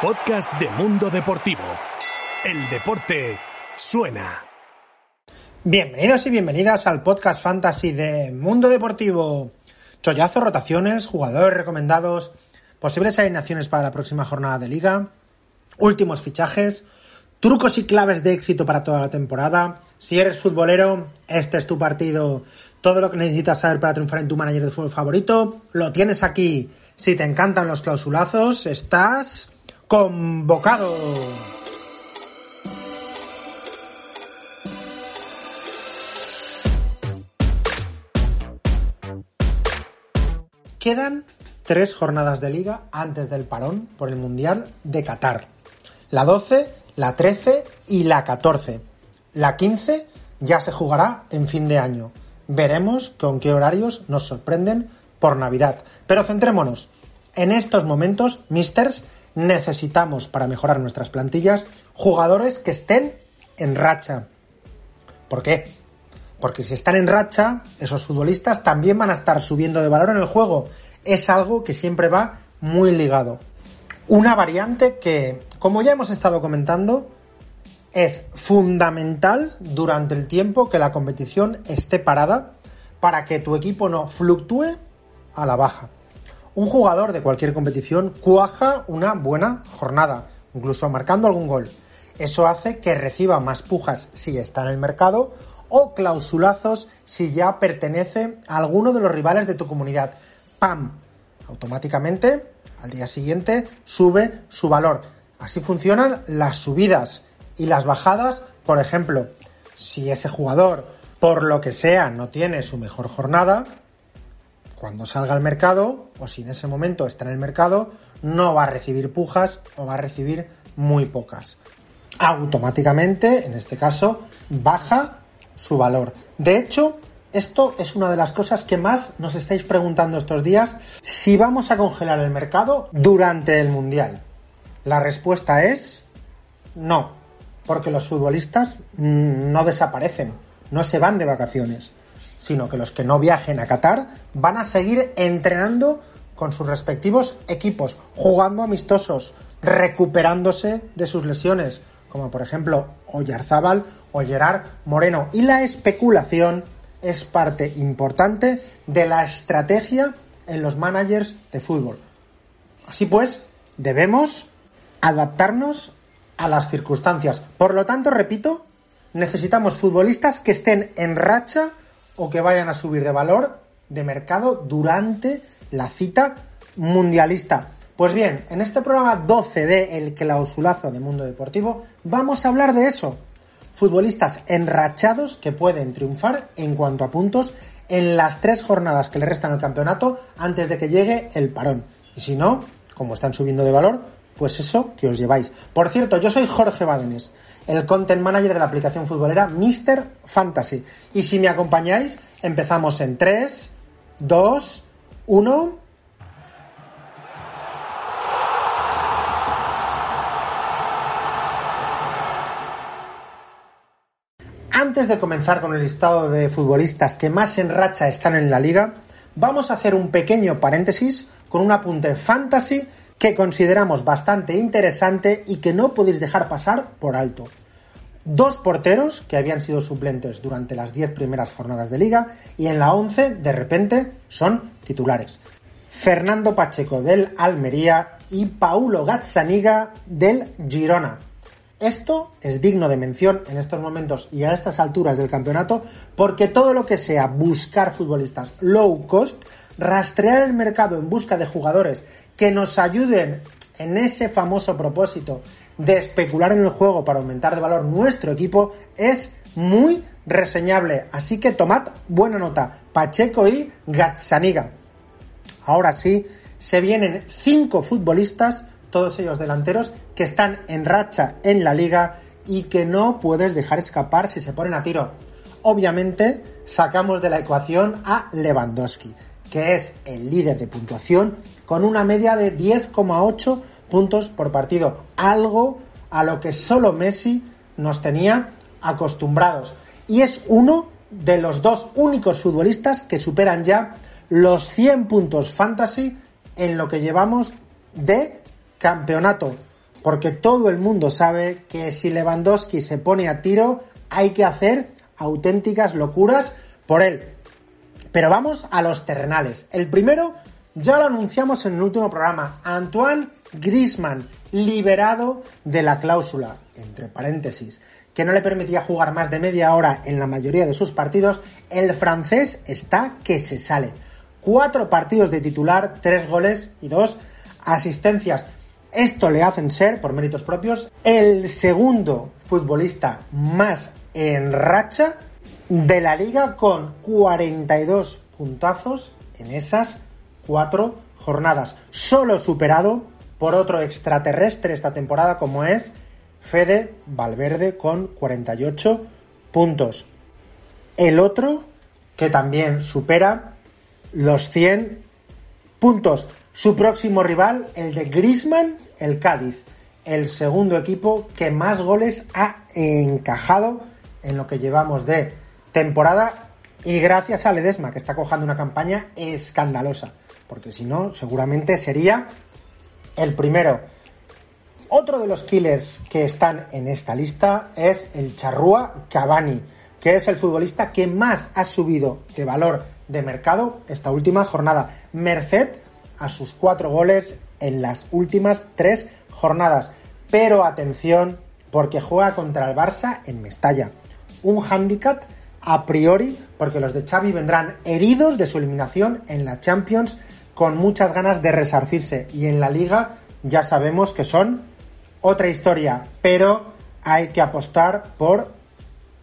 Podcast de Mundo Deportivo. El deporte suena. Bienvenidos y bienvenidas al podcast fantasy de Mundo Deportivo. Chollazo, rotaciones, jugadores recomendados, posibles alineaciones para la próxima jornada de liga, últimos fichajes, trucos y claves de éxito para toda la temporada. Si eres futbolero, este es tu partido. Todo lo que necesitas saber para triunfar en tu manager de fútbol favorito, lo tienes aquí. Si te encantan los clausulazos, estás convocado. Quedan tres jornadas de liga antes del parón por el Mundial de Qatar. La 12, la 13 y la 14. La 15 ya se jugará en fin de año. Veremos con qué horarios nos sorprenden por Navidad. Pero centrémonos. En estos momentos, misters, necesitamos para mejorar nuestras plantillas jugadores que estén en racha. ¿Por qué? Porque si están en racha, esos futbolistas también van a estar subiendo de valor en el juego. Es algo que siempre va muy ligado. Una variante que, como ya hemos estado comentando, es fundamental durante el tiempo que la competición esté parada para que tu equipo no fluctúe a la baja. Un jugador de cualquier competición cuaja una buena jornada, incluso marcando algún gol. Eso hace que reciba más pujas si está en el mercado o clausulazos si ya pertenece a alguno de los rivales de tu comunidad. ¡Pam! Automáticamente, al día siguiente, sube su valor. Así funcionan las subidas y las bajadas. Por ejemplo, si ese jugador, por lo que sea, no tiene su mejor jornada, cuando salga al mercado, o si en ese momento está en el mercado, no va a recibir pujas o va a recibir muy pocas. Automáticamente, en este caso, baja su valor. De hecho, esto es una de las cosas que más nos estáis preguntando estos días, si vamos a congelar el mercado durante el Mundial. La respuesta es no, porque los futbolistas mm, no desaparecen, no se van de vacaciones, sino que los que no viajen a Qatar van a seguir entrenando con sus respectivos equipos, jugando amistosos, recuperándose de sus lesiones, como por ejemplo Oyarzábal o Gerard Moreno. Y la especulación es parte importante de la estrategia en los managers de fútbol. Así pues, debemos adaptarnos a las circunstancias. Por lo tanto, repito, necesitamos futbolistas que estén en racha o que vayan a subir de valor de mercado durante la cita mundialista. Pues bien, en este programa 12 de El clausulazo de Mundo Deportivo vamos a hablar de eso. Futbolistas enrachados que pueden triunfar en cuanto a puntos en las tres jornadas que le restan al campeonato antes de que llegue el parón. Y si no, como están subiendo de valor, pues eso que os lleváis. Por cierto, yo soy Jorge Badenes, el content manager de la aplicación futbolera Mr. Fantasy. Y si me acompañáis, empezamos en 3, 2, 1. Antes de comenzar con el listado de futbolistas que más en racha están en la liga, vamos a hacer un pequeño paréntesis con un apunte fantasy que consideramos bastante interesante y que no podéis dejar pasar por alto. Dos porteros que habían sido suplentes durante las 10 primeras jornadas de liga y en la 11 de repente son titulares. Fernando Pacheco del Almería y Paulo Gazzaniga del Girona. Esto es digno de mención en estos momentos y a estas alturas del campeonato porque todo lo que sea buscar futbolistas low cost, rastrear el mercado en busca de jugadores que nos ayuden en ese famoso propósito de especular en el juego para aumentar de valor nuestro equipo es muy reseñable. Así que tomad buena nota. Pacheco y Gazzaniga. Ahora sí, se vienen cinco futbolistas todos ellos delanteros que están en racha en la liga y que no puedes dejar escapar si se ponen a tiro. Obviamente sacamos de la ecuación a Lewandowski, que es el líder de puntuación con una media de 10,8 puntos por partido, algo a lo que solo Messi nos tenía acostumbrados. Y es uno de los dos únicos futbolistas que superan ya los 100 puntos fantasy en lo que llevamos de campeonato. porque todo el mundo sabe que si Lewandowski se pone a tiro, hay que hacer auténticas locuras por él. Pero vamos a los terrenales. El primero, ya lo anunciamos en el último programa, Antoine Griezmann, liberado de la cláusula, entre paréntesis, que no le permitía jugar más de media hora en la mayoría de sus partidos, el francés está que se sale. Cuatro partidos de titular, tres goles y dos asistencias. Esto le hacen ser, por méritos propios, el segundo futbolista más en racha de la liga con 42 puntazos en esas cuatro jornadas. Solo superado por otro extraterrestre esta temporada como es Fede Valverde con 48 puntos. El otro que también supera los 100 puntos. Su próximo rival, el de Grisman, el Cádiz, el segundo equipo que más goles ha encajado en lo que llevamos de temporada y gracias a Ledesma, que está cojando una campaña escandalosa, porque si no, seguramente sería el primero. Otro de los killers que están en esta lista es el Charrúa Cavani, que es el futbolista que más ha subido de valor de mercado esta última jornada, merced a sus cuatro goles en las últimas tres jornadas. Pero atención, porque juega contra el Barça en Mestalla. Un handicap a priori, porque los de Xavi vendrán heridos de su eliminación en la Champions con muchas ganas de resarcirse. Y en la liga ya sabemos que son otra historia, pero hay que apostar por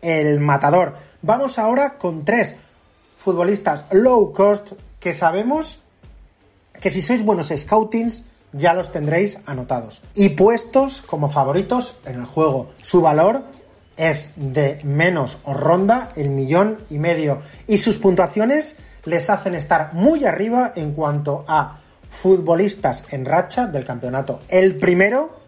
el matador. Vamos ahora con tres futbolistas low cost que sabemos que si sois buenos scoutings ya los tendréis anotados y puestos como favoritos en el juego. Su valor es de menos o ronda el millón y medio y sus puntuaciones les hacen estar muy arriba en cuanto a futbolistas en racha del campeonato. El primero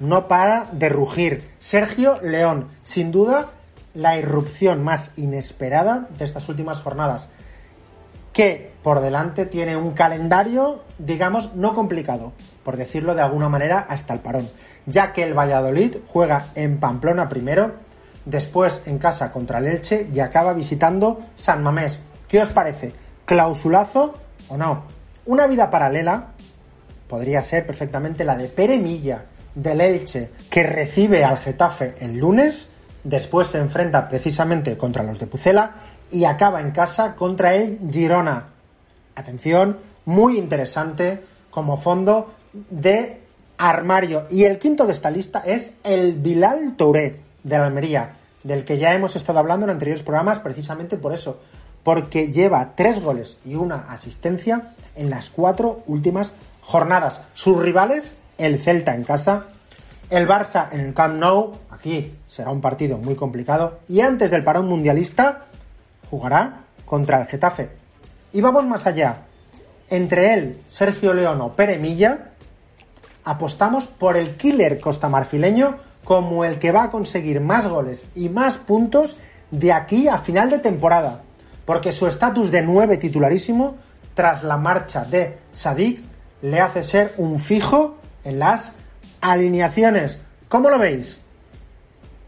no para de rugir. Sergio León, sin duda la irrupción más inesperada de estas últimas jornadas, que por delante tiene un calendario, digamos, no complicado, por decirlo de alguna manera, hasta el parón, ya que el Valladolid juega en Pamplona primero, después en casa contra el Elche y acaba visitando San Mamés. ¿Qué os parece? ¿Clausulazo o no? Una vida paralela podría ser perfectamente la de Pere Milla, del Elche, que recibe al Getafe el lunes después se enfrenta precisamente contra los de Pucela y acaba en casa contra el Girona. Atención, muy interesante como fondo de armario. Y el quinto de esta lista es el Bilal Touré de la Almería, del que ya hemos estado hablando en anteriores programas precisamente por eso, porque lleva tres goles y una asistencia en las cuatro últimas jornadas. Sus rivales, el Celta en casa, el Barça en el Camp Nou, aquí será un partido muy complicado. Y antes del parón mundialista, jugará contra el Getafe. Y vamos más allá. Entre él, Sergio León o Pere Milla, apostamos por el killer costamarfileño como el que va a conseguir más goles y más puntos de aquí a final de temporada. Porque su estatus de 9 titularísimo, tras la marcha de Sadik, le hace ser un fijo en las alineaciones. ¿Cómo lo veis?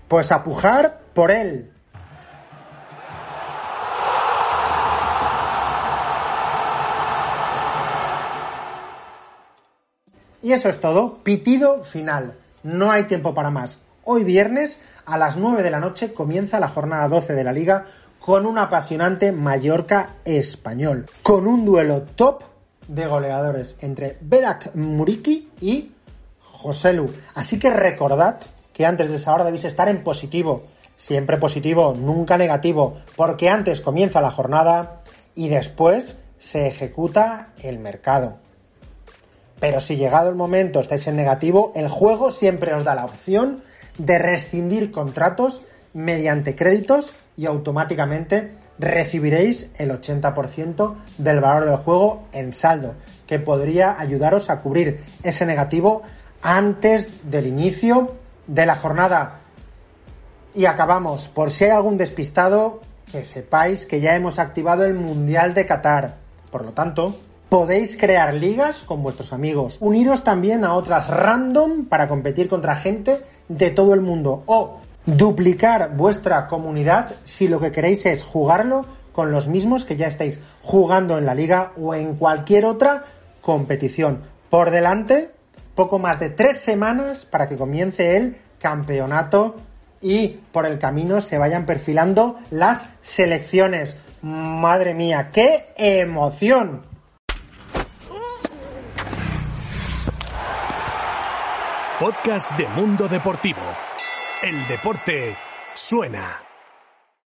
Pues a pujar por él. Y eso es todo. Pitido final. No hay tiempo para más. Hoy viernes a las 9 de la noche comienza la jornada 12 de la liga con un apasionante Mallorca español. Con un duelo top de goleadores entre Berak Muriki y José Lu. Así que recordad que antes de esa hora debéis estar en positivo. Siempre positivo, nunca negativo, porque antes comienza la jornada y después se ejecuta el mercado. Pero si llegado el momento estáis en negativo, el juego siempre os da la opción de rescindir contratos mediante créditos y automáticamente recibiréis el 80% del valor del juego en saldo, que podría ayudaros a cubrir ese negativo antes del inicio de la jornada. Y acabamos, por si hay algún despistado, que sepáis que ya hemos activado el Mundial de Qatar. Por lo tanto, Podéis crear ligas con vuestros amigos. Uniros también a otras random para competir contra gente de todo el mundo. O duplicar vuestra comunidad si lo que queréis es jugarlo con los mismos que ya estáis jugando en la liga o en cualquier otra competición. Por delante, poco más de tres semanas para que comience el campeonato y por el camino se vayan perfilando las selecciones. Madre mía, qué emoción. Podcast de Mundo Deportivo. El deporte suena.